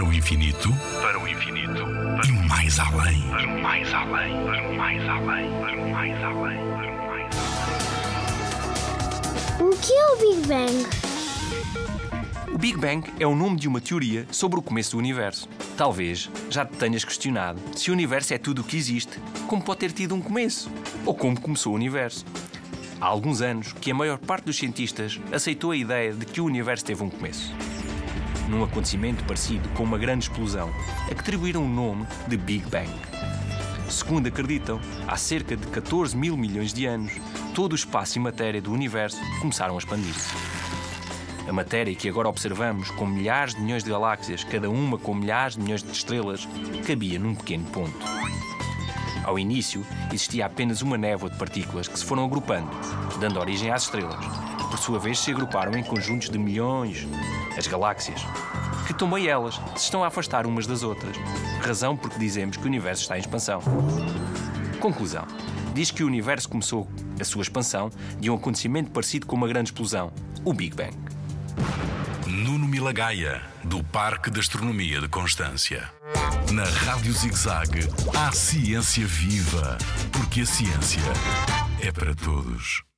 Para o infinito, para o infinito, e mais além. para o mais além, para o mais além, para o mais além, para o mais além. O que é o Big Bang? O Big Bang é o nome de uma teoria sobre o começo do universo. Talvez já te tenhas questionado se o universo é tudo o que existe, como pode ter tido um começo, ou como começou o universo. Há alguns anos que a maior parte dos cientistas aceitou a ideia de que o universo teve um começo. Num acontecimento parecido com uma grande explosão, a que atribuíram o nome de Big Bang. Segundo acreditam, há cerca de 14 mil milhões de anos, todo o espaço e matéria do universo começaram a expandir-se. A matéria que agora observamos, com milhares de milhões de galáxias, cada uma com milhares de milhões de estrelas, cabia num pequeno ponto. Ao início, existia apenas uma névoa de partículas que se foram agrupando, dando origem às estrelas. Por sua vez, se agruparam em conjuntos de milhões, as galáxias, que também elas se estão a afastar umas das outras, razão porque dizemos que o universo está em expansão. Conclusão. Diz que o universo começou a sua expansão de um acontecimento parecido com uma grande explosão, o Big Bang. Nuno Milagaya, do Parque de Astronomia de Constância. Na Rádio ZigZag, há ciência viva, porque a ciência é para todos.